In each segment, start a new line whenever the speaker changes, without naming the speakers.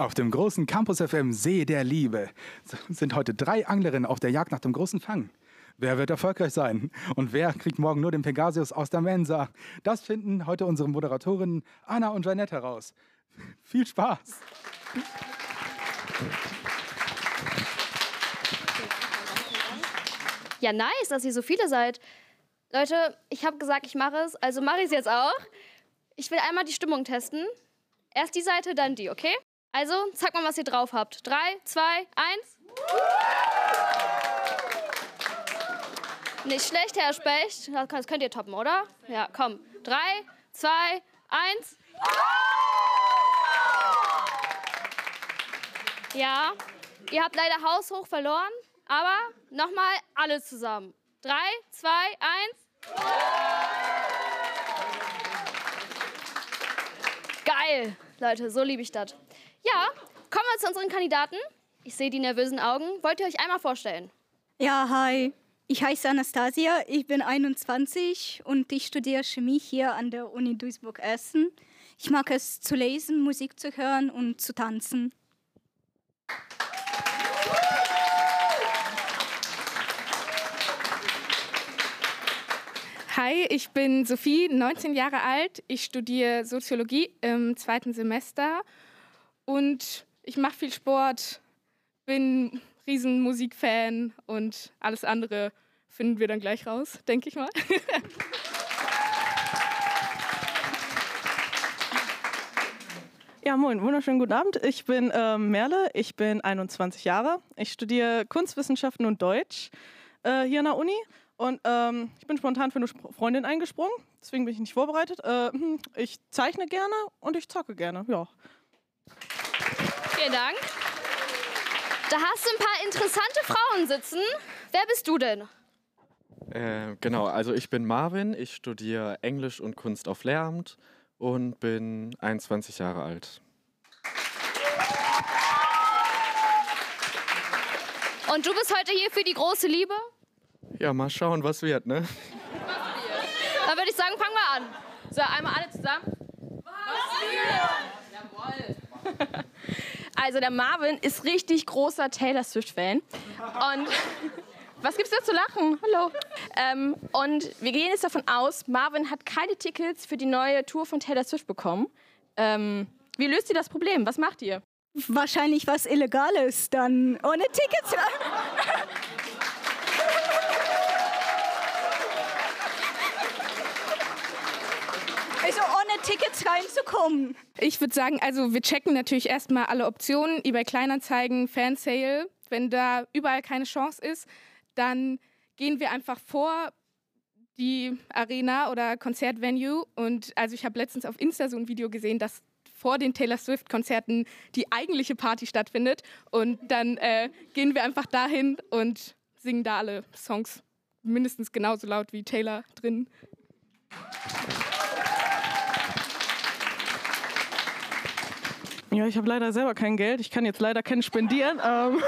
Auf dem großen Campus FM See der Liebe sind heute drei Anglerinnen auf der Jagd nach dem großen Fang. Wer wird erfolgreich sein? Und wer kriegt morgen nur den Pegasius aus der Mensa? Das finden heute unsere Moderatorinnen Anna und Janette heraus. Viel Spaß!
Ja, nice, dass ihr so viele seid. Leute, ich habe gesagt, ich mache es, also mache ich es jetzt auch. Ich will einmal die Stimmung testen. Erst die Seite, dann die, okay? Also, zeig mal, was ihr drauf habt. Drei, zwei, eins. Nicht schlecht, Herr Specht. Das könnt ihr toppen, oder? Ja, komm. Drei, zwei, eins. Ja, ihr habt leider haushoch verloren, aber nochmal alle zusammen. Drei, zwei, eins. Geil, Leute, so liebe ich das. Ja, kommen wir zu unseren Kandidaten. Ich sehe die nervösen Augen. Wollt ihr euch einmal vorstellen?
Ja, hi. Ich heiße Anastasia, ich bin 21 und ich studiere Chemie hier an der Uni Duisburg-Essen. Ich mag es zu lesen, Musik zu hören und zu tanzen.
Hi, ich bin Sophie, 19 Jahre alt. Ich studiere Soziologie im zweiten Semester und ich mache viel Sport, bin riesen Musikfan und alles andere finden wir dann gleich raus, denke ich mal.
Ja, moin, wunderschönen guten Abend. Ich bin äh, Merle, ich bin 21 Jahre. Ich studiere Kunstwissenschaften und Deutsch äh, hier an der Uni. Und ähm, ich bin spontan für eine Freundin eingesprungen, deswegen bin ich nicht vorbereitet. Äh, ich zeichne gerne und ich zocke gerne, ja.
Vielen Dank. Da hast du ein paar interessante Frauen sitzen. Wer bist du denn?
Äh, genau, also ich bin Marvin, ich studiere Englisch und Kunst auf Lehramt und bin 21 Jahre alt.
Und du bist heute hier für die große Liebe?
Ja, mal schauen, was wird, ne?
Dann würde ich sagen, fangen wir an.
So, einmal alle zusammen. Was wird? Jawohl. Also der Marvin ist richtig großer Taylor Swift-Fan. Und was gibt's da zu lachen? Hallo. Ähm, und wir gehen jetzt davon aus, Marvin hat keine Tickets für die neue Tour von Taylor Swift bekommen. Ähm, wie löst ihr das Problem? Was macht ihr?
Wahrscheinlich was Illegales, dann ohne Tickets. Tickets reinzukommen.
Ich würde sagen, also wir checken natürlich erstmal alle Optionen, eBay Kleinanzeigen, Fansale. Wenn da überall keine Chance ist, dann gehen wir einfach vor die Arena oder Konzertvenue. Und also ich habe letztens auf Insta so ein Video gesehen, dass vor den Taylor Swift-Konzerten die eigentliche Party stattfindet. Und dann äh, gehen wir einfach dahin und singen da alle Songs mindestens genauso laut wie Taylor drin.
Ja, ich habe leider selber kein Geld. Ich kann jetzt leider keinen spendieren. ähm,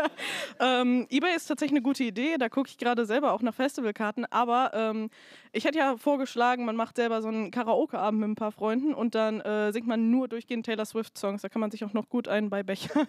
ähm, eBay ist tatsächlich eine gute Idee. Da gucke ich gerade selber auch nach Festivalkarten. Aber ähm, ich hätte ja vorgeschlagen, man macht selber so einen Karaoke-Abend mit ein paar Freunden und dann äh, singt man nur durchgehend Taylor Swift-Songs. Da kann man sich auch noch gut einen bei Bechern.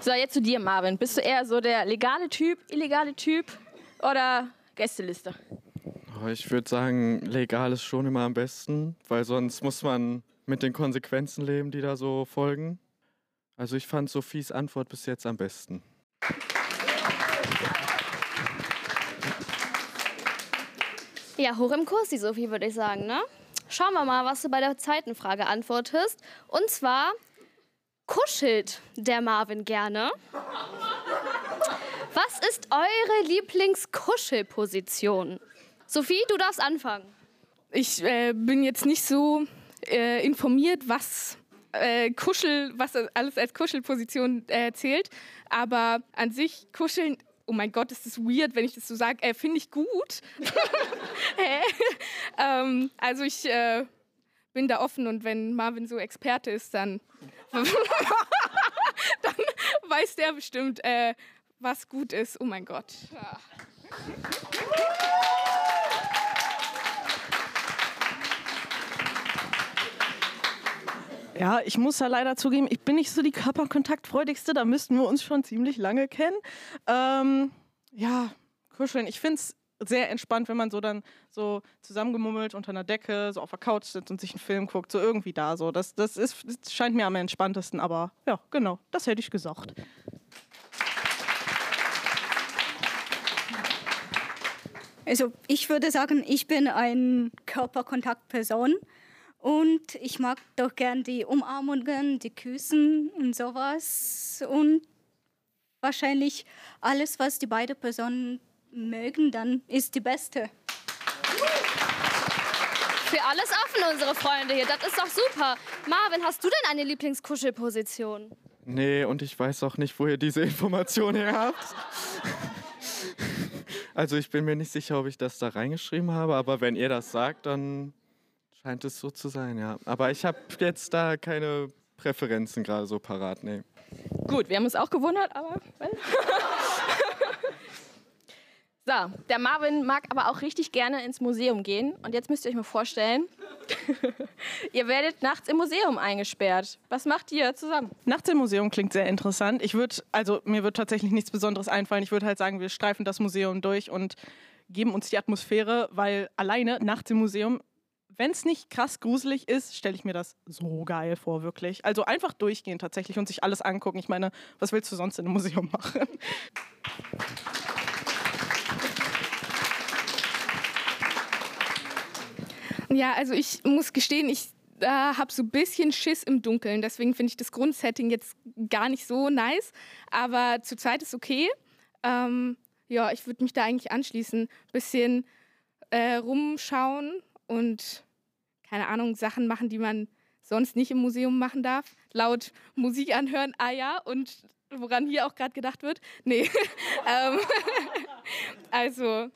So, jetzt zu dir, Marvin. Bist du eher so der legale Typ, illegale Typ oder Gästeliste?
Ich würde sagen, legal ist schon immer am besten, weil sonst muss man mit den Konsequenzen leben, die da so folgen. Also ich fand Sophies Antwort bis jetzt am besten.
Ja, hoch im Kurs, die Sophie, würde ich sagen, ne? Schauen wir mal, was du bei der zweiten Frage antwortest. Und zwar, kuschelt der Marvin gerne? Was ist eure Lieblingskuschelposition? Sophie, du darfst anfangen.
Ich äh, bin jetzt nicht so äh, informiert, was äh, Kuschel, was alles als Kuschelposition äh, zählt, aber an sich kuscheln. Oh mein Gott, ist das weird, wenn ich das so sage. Äh, Finde ich gut. ähm, also ich äh, bin da offen und wenn Marvin so Experte ist, dann, dann weiß der bestimmt, äh, was gut ist. Oh mein Gott. Ja.
Ja, ich muss da leider zugeben, ich bin nicht so die Körperkontaktfreudigste, da müssten wir uns schon ziemlich lange kennen. Ähm, ja, kuscheln. Ich finde es sehr entspannt, wenn man so dann so zusammengemummelt unter einer Decke, so auf der Couch sitzt und sich einen Film guckt, so irgendwie da. So. Das, das, ist, das scheint mir am entspanntesten, aber ja, genau, das hätte ich gesagt.
Also ich würde sagen, ich bin eine Körperkontaktperson und ich mag doch gern die Umarmungen, die Küssen und sowas und wahrscheinlich alles, was die beiden Personen mögen, dann ist die beste.
Für alles offen, unsere Freunde hier. Das ist doch super. Marvin, hast du denn eine Lieblingskuschelposition?
Nee, und ich weiß auch nicht, wo ihr diese Information her habt. Also ich bin mir nicht sicher, ob ich das da reingeschrieben habe, aber wenn ihr das sagt, dann scheint es so zu sein, ja. Aber ich habe jetzt da keine Präferenzen gerade so parat, nee.
Gut, wir haben uns auch gewundert, aber. so, der Marvin mag aber auch richtig gerne ins Museum gehen. Und jetzt müsst ihr euch mal vorstellen, ihr werdet nachts im Museum eingesperrt. Was macht ihr zusammen?
Nachts im Museum klingt sehr interessant. Ich würde, also mir wird tatsächlich nichts Besonderes einfallen. Ich würde halt sagen, wir streifen das Museum durch und geben uns die Atmosphäre, weil alleine nachts im Museum, wenn es nicht krass gruselig ist, stelle ich mir das so geil vor, wirklich. Also einfach durchgehen tatsächlich und sich alles angucken. Ich meine, was willst du sonst in einem Museum machen?
Ja, also ich muss gestehen, ich äh, habe so ein bisschen Schiss im Dunkeln. Deswegen finde ich das Grundsetting jetzt gar nicht so nice. Aber zurzeit ist okay. Ähm, ja, ich würde mich da eigentlich anschließen. Bisschen äh, rumschauen und keine Ahnung, Sachen machen, die man sonst nicht im Museum machen darf. Laut Musik anhören, ah ja, und woran hier auch gerade gedacht wird. Nee. ähm, also.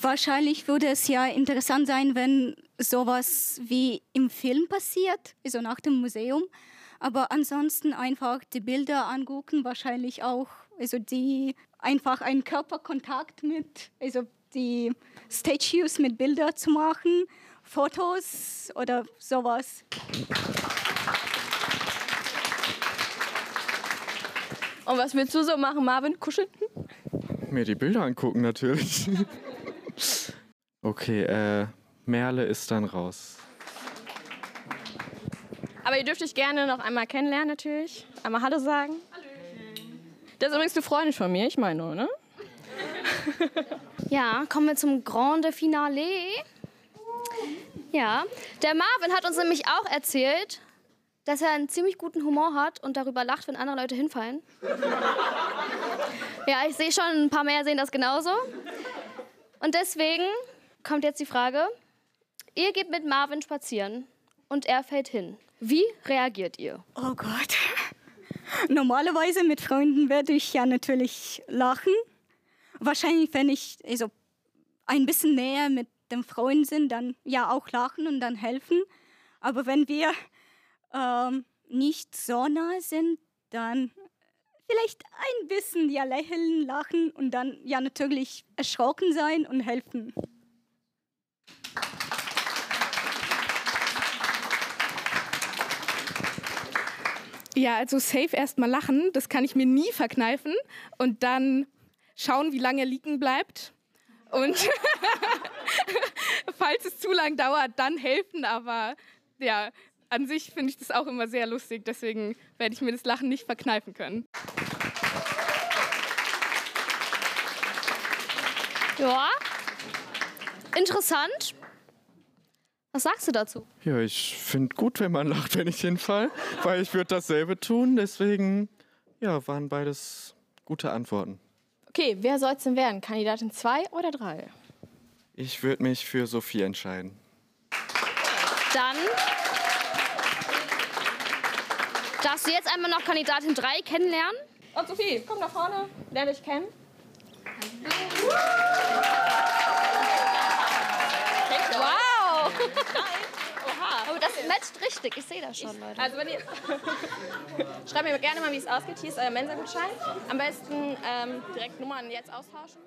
Wahrscheinlich würde es ja interessant sein, wenn sowas wie im Film passiert, also nach dem Museum. Aber ansonsten einfach die Bilder angucken, wahrscheinlich auch, also die einfach einen Körperkontakt mit, also die Statues mit Bildern zu machen, Fotos oder sowas.
Und was willst du so machen, Marvin? Kuscheln?
Mir die Bilder angucken natürlich. okay, äh, Merle ist dann raus.
Aber ihr dürft euch gerne noch einmal kennenlernen, natürlich. Einmal Hallo sagen. Hallo. Das ist übrigens eine Freundin von mir, ich meine nur, ne?
Ja, kommen wir zum Grande Finale. Ja, der Marvin hat uns nämlich auch erzählt, dass er einen ziemlich guten Humor hat und darüber lacht, wenn andere Leute hinfallen. Ja, ich sehe schon, ein paar mehr sehen das genauso. Und deswegen kommt jetzt die Frage, ihr geht mit Marvin spazieren und er fällt hin. Wie reagiert ihr?
Oh Gott. Normalerweise mit Freunden werde ich ja natürlich lachen. Wahrscheinlich, wenn ich also ein bisschen näher mit dem Freund sind, dann ja auch lachen und dann helfen. Aber wenn wir ähm, nicht so nah sind, dann vielleicht ein bisschen ja lächeln, lachen und dann ja natürlich erschrocken sein und helfen.
Ja, also safe erstmal lachen, das kann ich mir nie verkneifen. Und dann schauen, wie lange er liegen bleibt. Und falls es zu lang dauert, dann helfen. Aber ja, an sich finde ich das auch immer sehr lustig. Deswegen werde ich mir das Lachen nicht verkneifen können.
Ja, interessant. Was sagst du dazu?
Ja, ich finde gut, wenn man lacht, wenn ich hinfall, weil ich würde dasselbe tun. Deswegen, ja, waren beides gute Antworten.
Okay, wer soll es denn werden? Kandidatin 2 oder 3?
Ich würde mich für Sophie entscheiden.
Dann darfst du jetzt einmal noch Kandidatin 3 kennenlernen.
Und Sophie, komm nach vorne, lern dich kennen. Wow!
Oh, das matcht richtig. Ich sehe das schon, Leute.
Also wenn ihr schreibt mir gerne mal, wie es ausgeht. Hier ist euer Mensa-Gutschein. Am besten ähm, direkt Nummern jetzt austauschen.